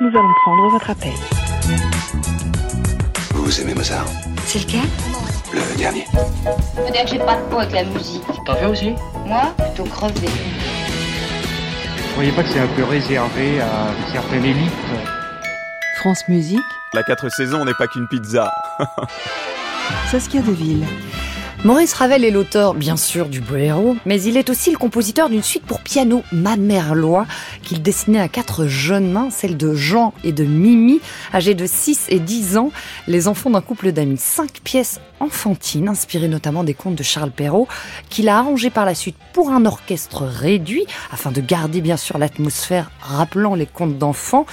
nous allons prendre votre appel. Vous aimez Mozart C'est lequel? Le dernier. Faut dire que j'ai pas de peau avec la musique. T'en fais aussi? Moi, plutôt crevé. Vous croyez pas que c'est un peu réservé à une certaine élite France Musique, La 4 saisons n'est pas qu'une pizza. Saskia Deville. Maurice Ravel est l'auteur, bien sûr, du Boléro, mais il est aussi le compositeur d'une suite pour piano, Ma mère loi, qu'il dessinait à quatre jeunes mains, celle de Jean et de Mimi, âgés de 6 et 10 ans, les enfants d'un couple d'amis. Cinq pièces enfantines, inspirées notamment des contes de Charles Perrault, qu'il a arrangées par la suite pour un orchestre réduit, afin de garder bien sûr l'atmosphère rappelant les contes d'enfants.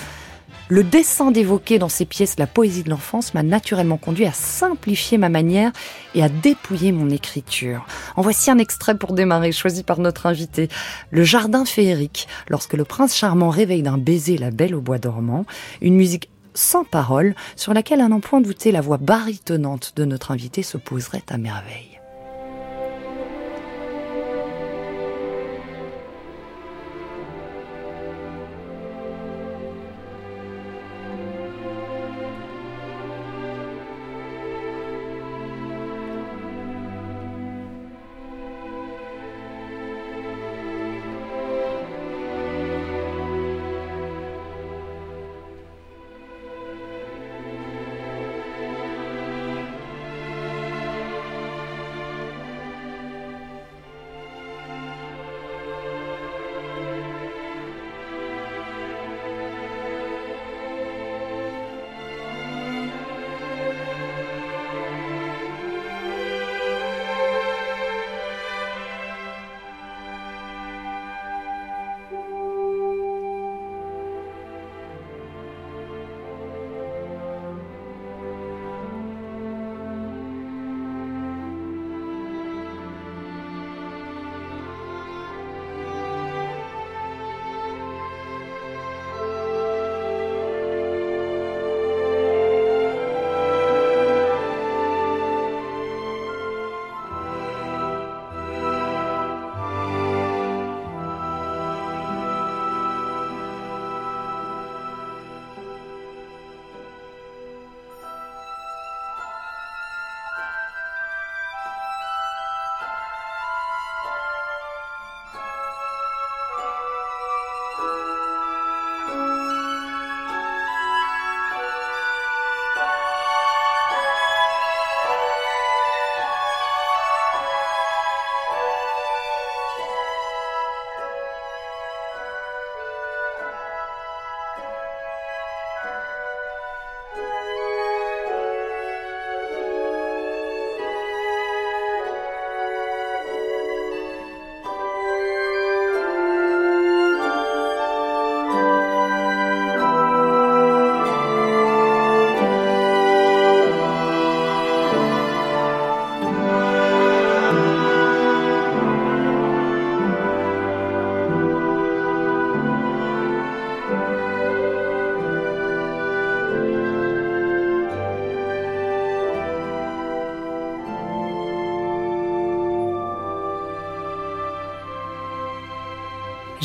Le dessin d'évoquer dans ces pièces la poésie de l'enfance m'a naturellement conduit à simplifier ma manière et à dépouiller mon écriture. En voici un extrait pour démarrer, choisi par notre invité. Le jardin féerique, lorsque le prince charmant réveille d'un baiser la belle au bois dormant, une musique sans parole sur laquelle un n'en point douter la voix baritonnante de notre invité se poserait à merveille.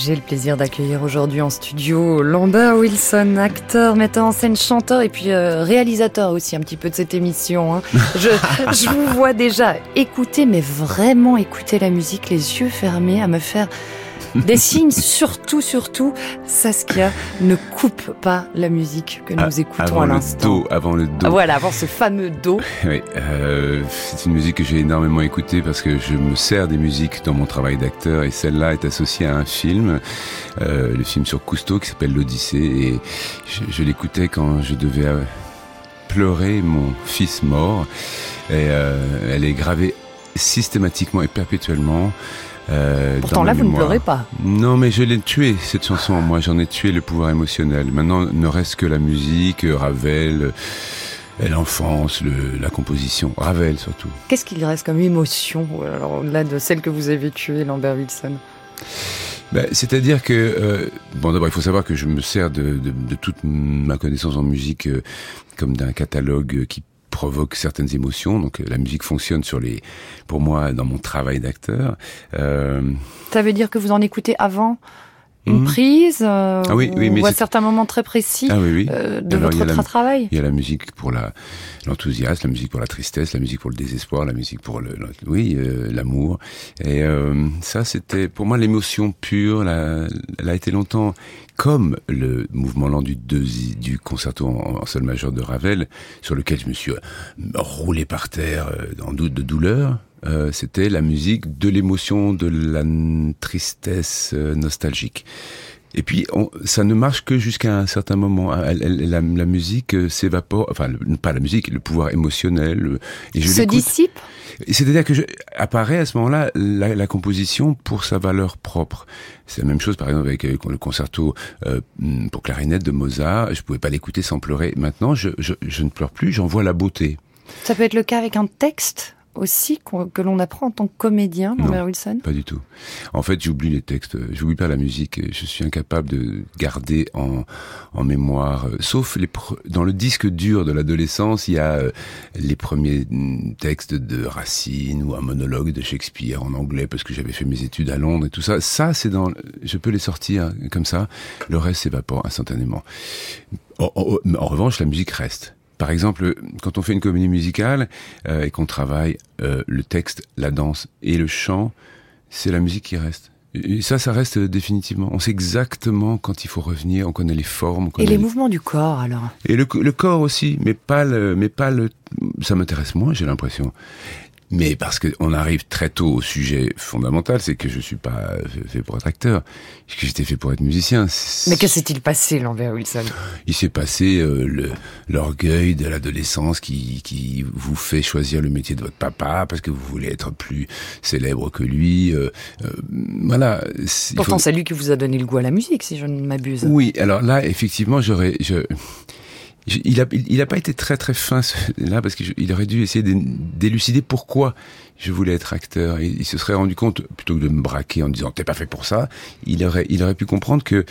J'ai le plaisir d'accueillir aujourd'hui en studio Lambert Wilson, acteur, metteur en scène, chanteur et puis euh, réalisateur aussi un petit peu de cette émission. Hein. Je, je vous vois déjà écouter, mais vraiment écouter la musique, les yeux fermés, à me faire des signes, surtout, surtout, Saskia ne coupe pas la musique que nous Ah, écoutons avant à le l'instant. avant le do. Ah, Voilà, avant ce fameux do. Oui, euh, c'est une musique que j'ai énormément écoutée parce que je me sers des musiques dans mon travail d'acteur et celle-là est associée à un film, euh, le film sur Cousteau qui s'appelle l'Odyssée et je, je l'écoutais quand je devais euh, pleurer mon fils mort et elle est gravée systématiquement et perpétuellement Euh, Pourtant là, vous ne pleurez pas. Non, mais je l'ai tué, cette chanson. Moi, j'en ai tué le pouvoir émotionnel. Maintenant, ne reste que la musique, euh, Ravel, euh, l'enfance, le- la composition. Ravel, surtout. Qu'est-ce qu'il reste comme émotion, alors, au-delà de celle que vous avez tuée, Lambert Wilson? Ben, C'est-à-dire que, euh, bon, d'abord, il faut savoir que je me sers de, de, de toute ma connaissance en musique euh, comme d'un catalogue euh, qui provoque certaines émotions. Donc, euh, la musique fonctionne sur les, pour moi, dans mon travail d'acteur. Euh, Ça veut dire que vous en écoutez avant une Mhm. prise euh, Ah oui, oui, mais ou à certains moments très précis ah oui, euh, de Alors, votre la- travail Il y a la musique pour l'enthousiasme, la musique pour la tristesse, la musique pour le désespoir, la musique pour le, le- oui euh, l'amour. Et euh, ça, c'était pour moi l'émotion pure. La, elle a été longtemps comme le mouvement lent du deuxi- du concerto en, en sol majeur de Ravel, sur lequel je me suis euh, roulé par terre euh, en doute de douleur. Euh, c'était la musique de l'émotion, de la tristesse euh, nostalgique. Et puis, on, ça ne marche que jusqu'à un certain moment. Elle- elle- la, la musique euh, s'évapore, enfin, le- pas la musique, le pouvoir émotionnel. le- et je Se dissipe? C'est-à-dire que je, apparaît à ce moment-là la, la composition pour sa valeur propre. C'est la même chose, par exemple, avec le concerto euh, pour clarinette de Mozart. Je pouvais pas l'écouter sans pleurer. Maintenant, je, je, je ne pleure plus, j'en vois la beauté. Ça peut être le cas avec un texte? Aussi que l'on apprend en tant que comédien. Lambert Wilson Pas du tout. En fait, j'oublie les textes, j'oublie pas la musique. Je suis incapable de garder en, en mémoire, euh, sauf les dans le disque dur de l'adolescence, il y a euh, les premiers mm, textes de Racine ou un monologue de Shakespeare en anglais parce que j'avais fait mes études à Londres et tout ça. Ça, c'est dans, je peux les sortir comme ça. Le reste s'évapore instantanément. En, en- en revanche, la musique reste. Par exemple, quand on fait une comédie musicale euh, et qu'on travaille euh, le texte, la danse et le chant, c'est la musique qui reste. Et ça, ça reste définitivement. On sait exactement quand il faut revenir, on connaît les formes. On Et connaît les mouvements du corps, alors? Et le, le corps aussi, mais pas le, mais pas le. Ça m'intéresse moins, j'ai l'impression. Mais parce que on arrive très tôt au sujet fondamental, c'est que je suis pas fait pour être acteur, que j'étais fait pour être musicien. Mais que s'est-il passé, Lambert Wilson? Il s'est passé euh, l'orgueil de l'adolescence qui qui vous fait choisir le métier de votre papa parce que vous voulez être plus célèbre que lui. euh, euh, voilà. Pourtant, faut- c'est lui qui vous a donné le goût à la musique, si je ne m'abuse. oui, alors là, effectivement, j'aurais, je- il a, il a pas été très très fin là parce qu'il aurait dû essayer d'é- d'élucider pourquoi je voulais être acteur. Et il se serait rendu compte plutôt que de me braquer en disant t'es pas fait pour ça. Il aurait, il aurait pu comprendre que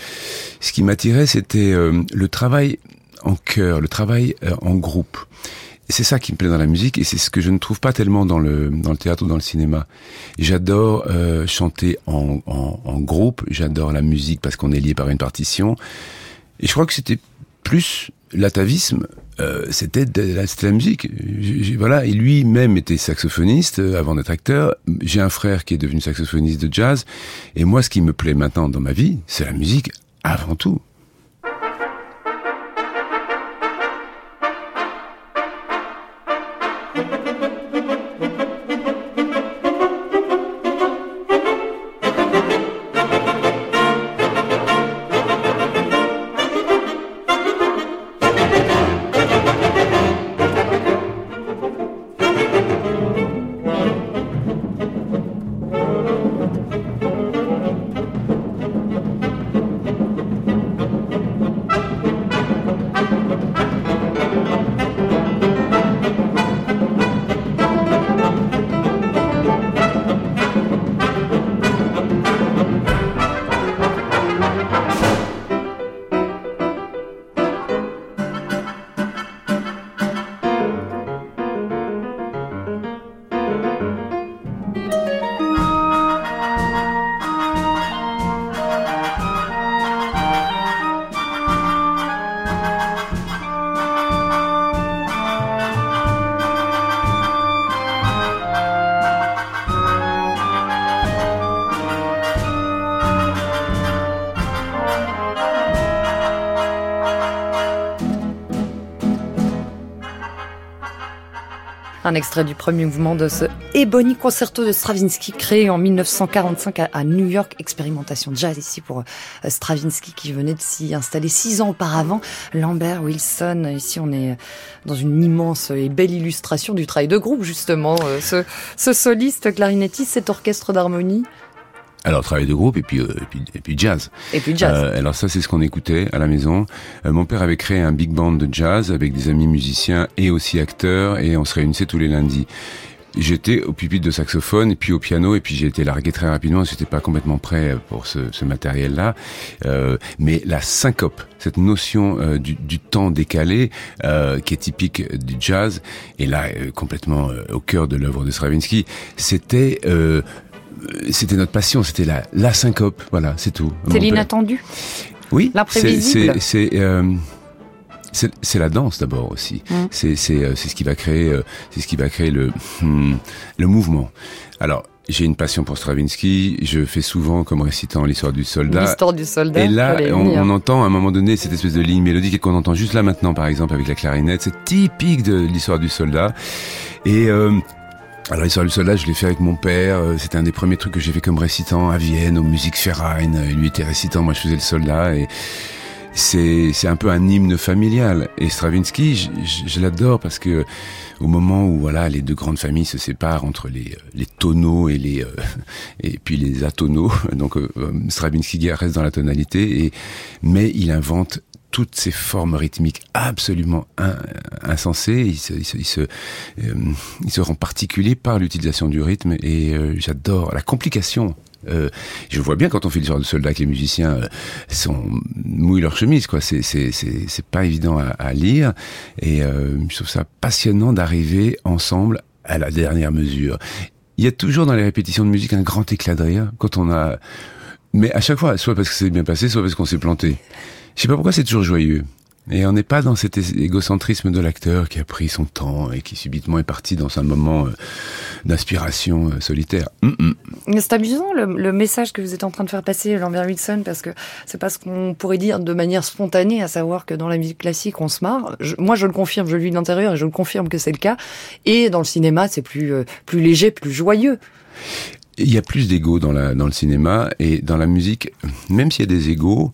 ce qui m'attirait c'était euh, le travail en chœur, le travail euh, en groupe. C'est ça qui me plaît dans la musique et c'est ce que je ne trouve pas tellement dans le dans le théâtre ou dans le cinéma. J'adore euh, chanter en, en, en groupe, j'adore la musique parce qu'on est lié par une partition. Et je crois que c'était plus l'atavisme, euh, c'était de la, la musique. J'ai- j'ai- voilà, et lui-même était saxophoniste euh, avant d'être acteur. J'ai un frère qui est devenu saxophoniste de jazz. Et moi, ce qui me plaît maintenant dans ma vie, c'est la musique avant tout. Un extrait du premier mouvement de ce Ebony Concerto de Stravinsky, créé en 1945 à, New York. Expérimentation jazz ici pour euh, Stravinsky qui venait de s'y installer six ans auparavant. Lambert Wilson, ici on est dans une immense et belle illustration du travail de groupe justement. Euh, Ce, ce soliste clarinettiste, cet orchestre d'harmonie. Alors travail de groupe et puis euh, et puis, et puis jazz. Et puis jazz. Euh, alors ça c'est ce qu'on écoutait à la maison. Euh, mon père avait créé un big band de jazz avec des amis musiciens et aussi acteurs et on se réunissait tous les lundis. J'étais au pupitre de saxophone et puis au piano et puis j'ai été largué très rapidement. J'étais pas complètement prêt pour ce, ce matériel-là, euh, mais la syncope, cette notion euh, du, du, temps décalé euh, qui est typique du jazz, et là euh, complètement euh, au cœur de l'œuvre de Stravinsky, c'était c'était notre passion, c'était la, la syncope, voilà, c'est tout. C'est l'inattendu. Oui, l'imprévisible. C'est c'est la danse d'abord aussi. Mmh. C'est c'est ce qui va créer c'est ce qui va créer le hmm, le mouvement. Alors j'ai une passion pour Stravinsky. Je fais souvent comme récitant l'histoire du soldat. L'histoire du soldat. Et là, on, on, entend à un moment donné cette espèce de ligne mélodique qu'on entend juste là maintenant, par exemple, avec la clarinette. C'est typique de l'histoire du soldat. Et euh, alors l'histoire du soldat, je l'ai fait avec mon père. C'était un des premiers trucs que j'ai fait comme récitant à Vienne, aux musiques Verein. Lui était récitant, moi je faisais le soldat. Et c'est c'est un peu un hymne familial. Et Stravinsky, je, je, je l'adore parce que au moment où voilà les deux grandes familles se séparent entre les les tonneaux et les euh, et puis les atonaux, donc euh, Stravinsky reste dans la tonalité et mais il invente toutes ces formes rythmiques absolument in, insensées. Il se, il se, il se, euh, se par l'utilisation du rythme et euh, j'adore la complication. Euh, je vois bien quand on fait l'histoire de soldats que les musiciens euh, sont mouillent leur chemise quoi. C'est c'est c'est pas évident à, lire et je trouve ça passionnant d'arriver ensemble à la dernière mesure. Il y a toujours dans les répétitions de musique un grand éclat de rire quand on a mais à chaque fois soit parce que c'est bien passé soit parce qu'on s'est planté je sais pas pourquoi c'est toujours joyeux et on n'est pas dans cet égocentrisme de l'acteur qui a pris son temps et qui subitement est parti dans un moment euh, d'inspiration euh, solitaire. Mm -mm. C'est amusant le, le, message que vous êtes en train de faire passer, Lambert Wilson, parce que c'est pas ce qu'on pourrait dire de manière spontanée, à savoir que dans la musique classique, on se marre. Je, moi, je le confirme, je le vis de l'intérieur et je le confirme que c'est le cas. Et dans le cinéma, c'est plus, euh, plus léger, plus joyeux. Il y a plus d'ego dans, la, dans le cinéma et dans la musique, même s'il y a des égos,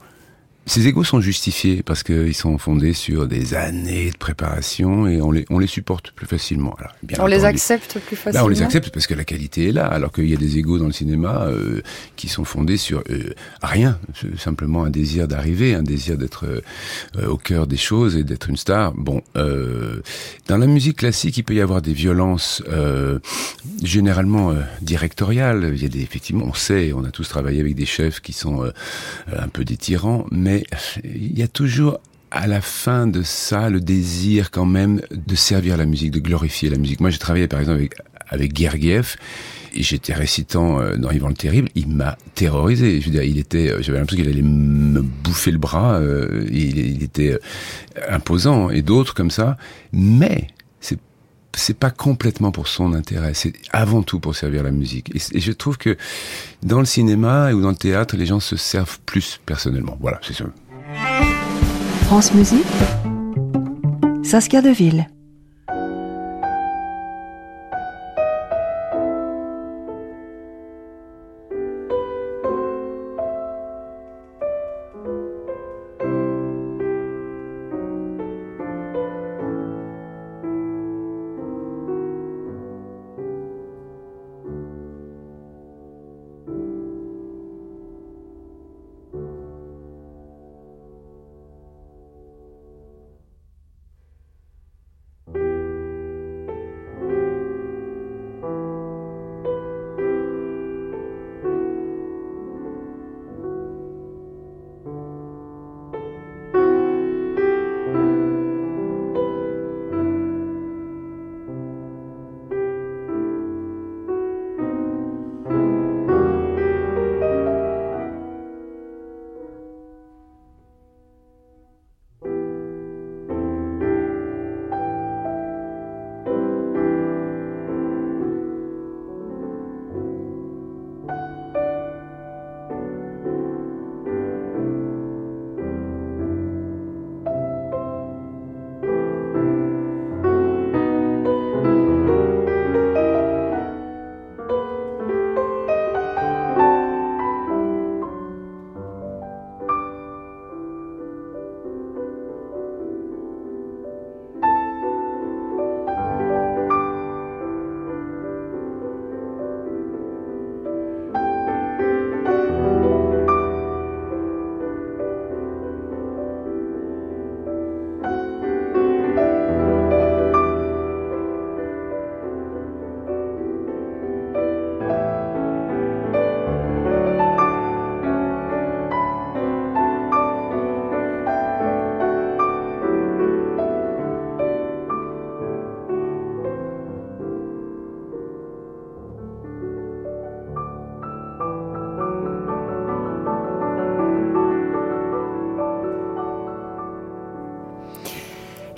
ces égos sont justifiés parce qu'ils sont fondés sur des années de préparation et on les, on les supporte plus facilement. Alors, bien on les accepte plus facilement. Là, on les accepte parce que la qualité est là, alors qu'il y a des égos dans le cinéma euh, qui sont fondés sur euh, rien, simplement un désir d'arriver, un désir d'être euh, au cœur des choses et d'être une star. Bon, dans la musique classique, il peut y avoir des violences généralement directoriales. Il y a des, effectivement, on sait, on a tous travaillé avec des chefs qui sont un peu des tyrans, mais mais il y a toujours à la fin de ça le désir quand même de servir la musique, de glorifier la musique. Moi, j'ai travaillé par exemple avec avec Gergiev j'étais récitant euh, dans Yvan le Terrible, il m'a terrorisé. Je veux dire, il était, euh, j'avais l'impression qu'il allait me bouffer le bras. Euh, il, était imposant et d'autres comme ça. Mais c'est pas complètement pour son intérêt, c'est avant tout pour servir la musique. Et, je trouve que dans le cinéma ou dans le théâtre, les gens se servent plus personnellement. Voilà, c'est ça. France Musique, Saskia Deville.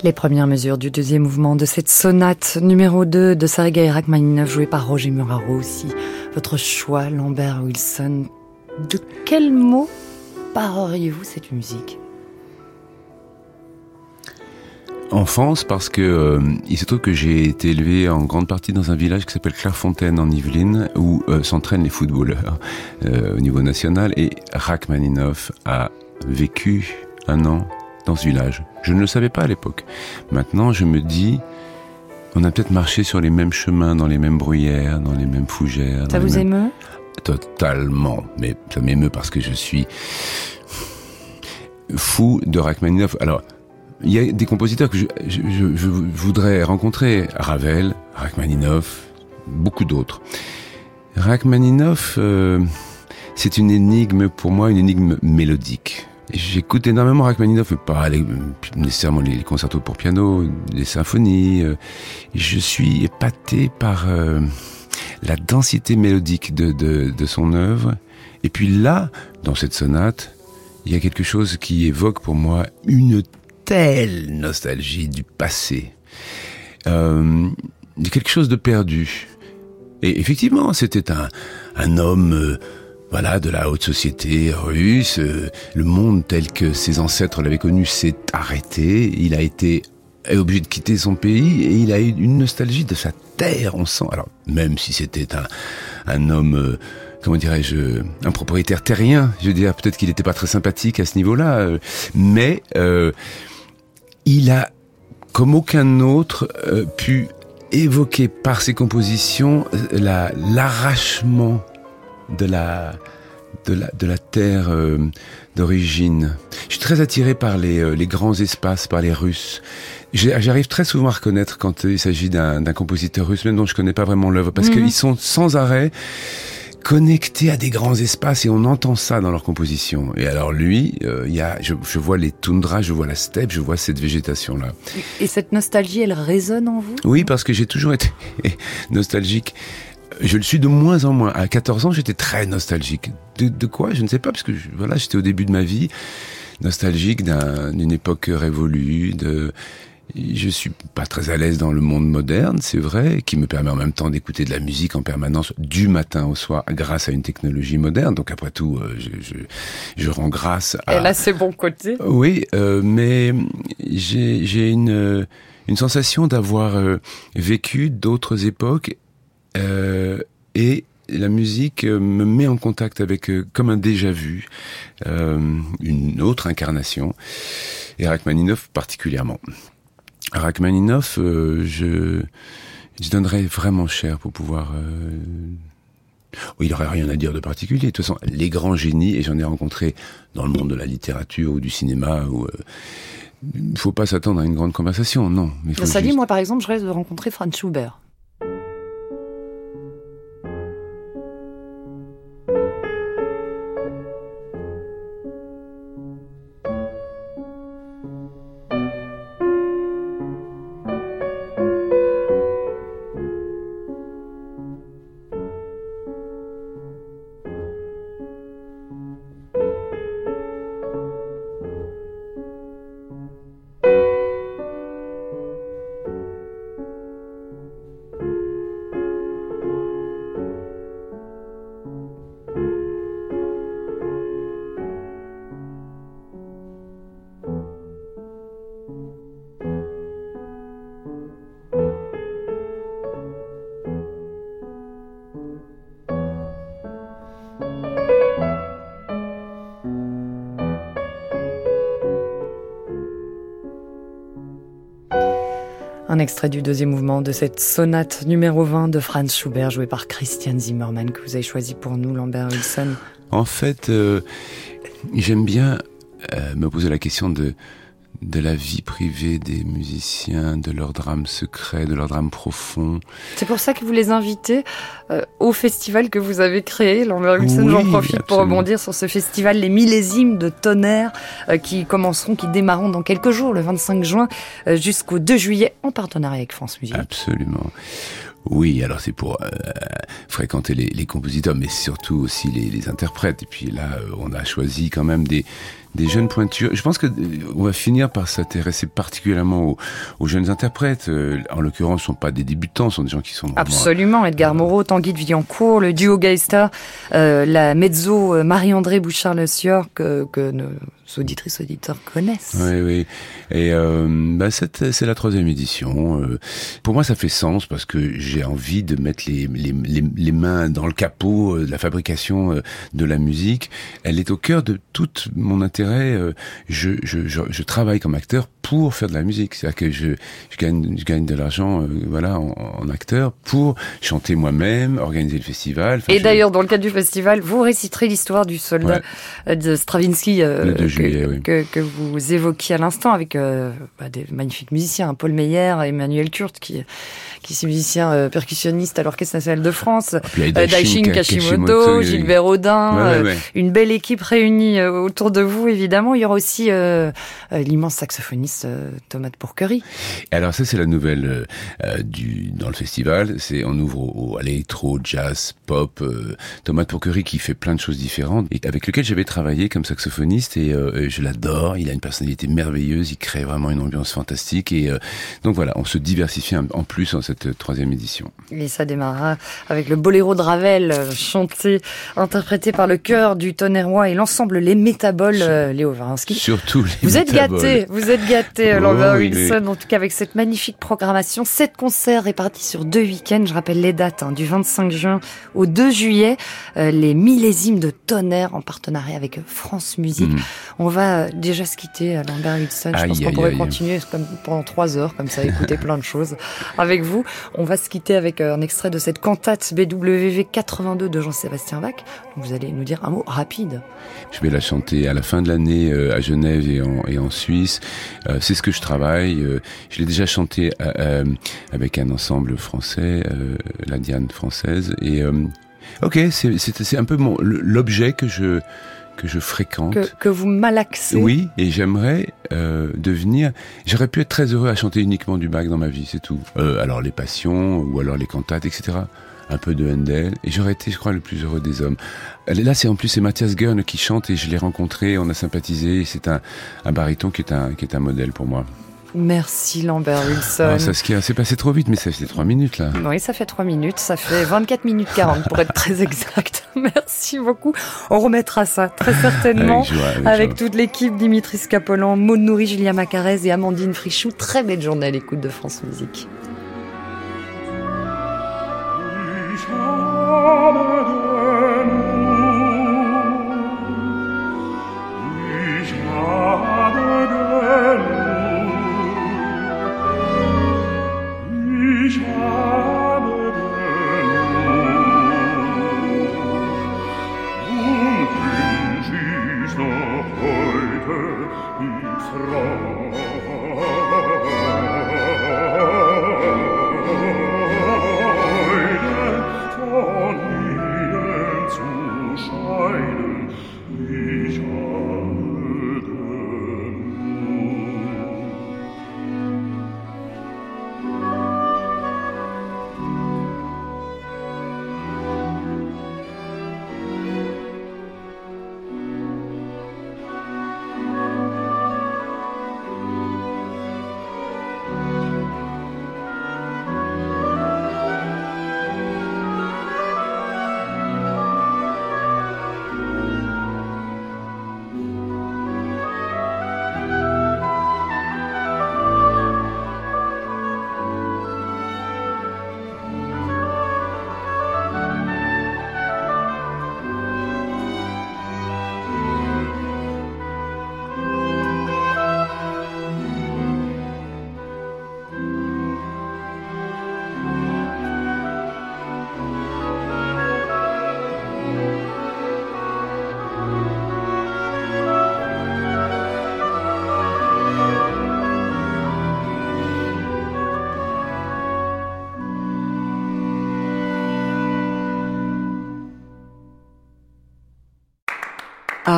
Les premières mesures du deuxième mouvement de cette sonate numéro 2 de Sergei Rachmaninoff jouée par Roger Muraro aussi. Votre choix, Lambert Wilson. De quel mot parleriez-vous cette musique? Enfance parce que euh, il se trouve que j'ai été élevé en grande partie dans un village qui s'appelle Clairefontaine en Yvelines où euh, s'entraînent les footballeurs euh, au niveau national et Rachmaninoff a vécu un an dans ce village. Je ne le savais pas à l'époque. Maintenant, je me dis, on a peut-être marché sur les mêmes chemins, dans les mêmes bruyères, dans les mêmes fougères. Ça vous émeut? Totalement. Mais ça m'émeut parce que je suis fou de Rachmaninoff. Alors, il y a des compositeurs que je, je, je voudrais rencontrer. Ravel, Rachmaninoff, beaucoup d'autres. Rachmaninoff, euh, c'est une énigme pour moi, une énigme mélodique. J'écoute énormément Rachmaninoff, pas nécessairement les concertos pour piano, les symphonies. Euh, je suis épaté par euh, la densité mélodique de, son œuvre. Et puis là, dans cette sonate, il y a quelque chose qui évoque pour moi une telle nostalgie du passé. Euh, quelque chose de perdu. Et effectivement, c'était un, un homme, euh, voilà, de la haute société russe. Euh, le monde tel que ses ancêtres l'avaient connu s'est arrêté. Il a été obligé de quitter son pays et il a eu une nostalgie de sa terre, on sent. Alors, même si c'était un, un homme, euh, comment dirais-je, un propriétaire terrien, je veux dire, peut-être qu'il n'était pas très sympathique à ce niveau-là, euh, mais il a, comme aucun autre, pu évoquer par ses compositions la l'arrachement de la de la de la terre euh, d'origine. Je suis très attiré par les euh, les grands espaces, par les Russes. J'arrive très souvent à reconnaître quand il s'agit d'un d'un compositeur russe, même dont je connais pas vraiment l'œuvre, parce Mhm. qu'ils sont sans arrêt connectés à des grands espaces et on entend ça dans leur composition. Et alors lui, euh, il y a, je, je vois les toundras, je vois la steppe, je vois cette végétation là. Et cette nostalgie, elle résonne en vous? Oui, parce que j'ai toujours été nostalgique. Je le suis de moins en moins. À 14 ans, j'étais très nostalgique. De, de quoi? Je ne sais pas, parce que je- voilà, j'étais au début de ma vie nostalgique d'un- d'une époque révolue. De, je suis pas très à l'aise dans le monde moderne, c'est vrai, qui me permet en même temps d'écouter de la musique en permanence du matin au soir grâce à une technologie moderne. Donc après tout, euh, je, je, je rends grâce à... Elle a ses bons côtés. Oui, euh, mais j'ai une une sensation d'avoir euh, vécu d'autres époques euh, et la musique euh, me met en contact avec euh, comme un déjà vu, euh, une autre incarnation et Rachmaninoff particulièrement. Rachmaninoff, euh, je je donnerais vraiment cher pour pouvoir euh, Oh, il aurait rien à dire de particulier. De toute façon, les grands génies, et j'en ai rencontré dans le monde de la littérature ou du cinéma, euh, il faut pas s'attendre à une grande conversation, non. Mais faut Ça dit, juste- moi par exemple, je rêve de rencontrer Franz Schubert. Un extrait du deuxième mouvement de cette sonate numéro 20 de Franz Schubert, jouée par Christian Zimmermann, que vous avez choisi pour nous, Lambert Wilson. En fait, euh, j'aime bien euh, me poser la question de de la vie privée des musiciens, de leur drame secret, de leur drame profond. C'est pour ça que vous les invitez euh, au festival que vous avez créé, Lambert Wilson. Oui, J'en profite pour rebondir sur ce festival, les millésimes de tonnerre, euh, qui commenceront, qui démarreront dans quelques jours, le 25 juin euh, jusqu'au 2 juillet, en partenariat avec France Musique. Absolument. Oui, alors c'est pour euh, fréquenter les, les compositeurs, mais surtout aussi les, les interprètes. Et puis là, on a choisi quand même des, des jeunes pointures. Je pense que euh, on va finir par s'intéresser particulièrement aux, aux jeunes interprètes. Euh, en l'occurrence, ce sont pas des débutants, ce sont des gens qui sont Absolument, Edgar Moreau, Tanguy de Villancourt, le duo Geista, euh, la mezzo euh, Marie-André Bouchard-Le Sieur que, que nos auditrices auditeurs connaissent. Oui, oui. Et euh, bah, c'est la troisième édition. Euh, pour moi, ça fait sens parce que j'ai envie de mettre les, les, les, les mains dans le capot euh, de la fabrication euh, de la musique. Elle est au cœur de tout mon intérêt. Euh, Je, je, je, je travaille comme acteur pour faire de la musique. C'est-à-dire que je, je gagne, je gagne de l'argent, euh, voilà, en, en acteur pour chanter moi-même, organiser le festival. Enfin, Et d'ailleurs, dans le cadre du festival, vous réciterez l'histoire du soldat euh, de Stravinsky euh, Le 2 que, juillet, oui. que, que vous évoquiez à l'instant avec euh, bah, des magnifiques musiciens, hein, Paul Meyer, Emmanuel Kurt, qui, qui est musicien percussionniste à l'Orchestre national de France, Puis il y a euh, Daishin Kashimoto, Gilbert Audin, Ouais, ouais, ouais. une belle équipe réunie autour de vous, évidemment. Il y aura aussi euh, euh, l'immense saxophoniste euh, Thomas de Pourquerie. Alors ça c'est la nouvelle euh, du dans le festival, c'est on ouvre au, à l'électro, jazz, pop, Thomas Pourquerie qui fait plein de choses différentes et avec lequel j'avais travaillé comme saxophoniste et je l'adore, il a une personnalité merveilleuse, il crée vraiment une ambiance fantastique et donc voilà, on se diversifie en plus en cette troisième édition. Et ça démarrera avec le boléro de Ravel, chanté, interprété par le chœur du Tonnerrois et l'ensemble Les Métaboles, euh, Léo Varinsky. Surtout les Vous êtes gâtés, vous êtes gâtés, Oh, Lambert oui, Wilson, en tout cas avec cette magnifique programmation. Sept concerts répartis sur deux week-ends, je rappelle les dates, hein, du 25 juin au 2 juillet, euh, les millésimes de tonnerre en partenariat avec France Musique. Mhm. On va euh, déjà se quitter, Lambert Wilson. Je Aïe, pense qu'on pourrait aïe. continuer comme pendant trois heures, comme ça, écouter plein de choses avec vous. On va se quitter avec un extrait de cette cantate BWV 82 de Jean-Sébastien Bach. Vous allez nous dire un mot rapide. Je vais la chanter à la fin de l'année euh, à Genève et en, et en Suisse. Euh, c'est ce que je travaille. Euh, je l'ai déjà chanté avec un ensemble français, la Diane française. Et ok, c'est un peu l'objet que je que je fréquente. Que, que vous malaxez. Oui, et j'aimerais euh, devenir. J'aurais pu être très heureux à chanter uniquement du Bach dans ma vie, c'est tout. Euh, alors les passions ou alors les cantates, etc. Un peu de Handel, et j'aurais été, je crois, le plus heureux des hommes. Là, c'est en plus c'est Mathias Gern qui chante et je l'ai rencontré, on a sympathisé. et C'est un, un baryton qui est un qui est un modèle pour moi. Merci Lambert Wilson. Ah, Saskia, c'est passé trop vite, mais ça fait trois minutes là. Oui, ça fait 3 minutes, ça fait 24 minutes 40 pour être très exact. Merci beaucoup. On remettra ça très certainement Avec joie, avec avec joie. toute l'équipe Dimitri Scapolan, Maud Nourri, Julia Macarez et Amandine Frichou. Très belle journée à l'écoute de France Musique. heute ins Rad.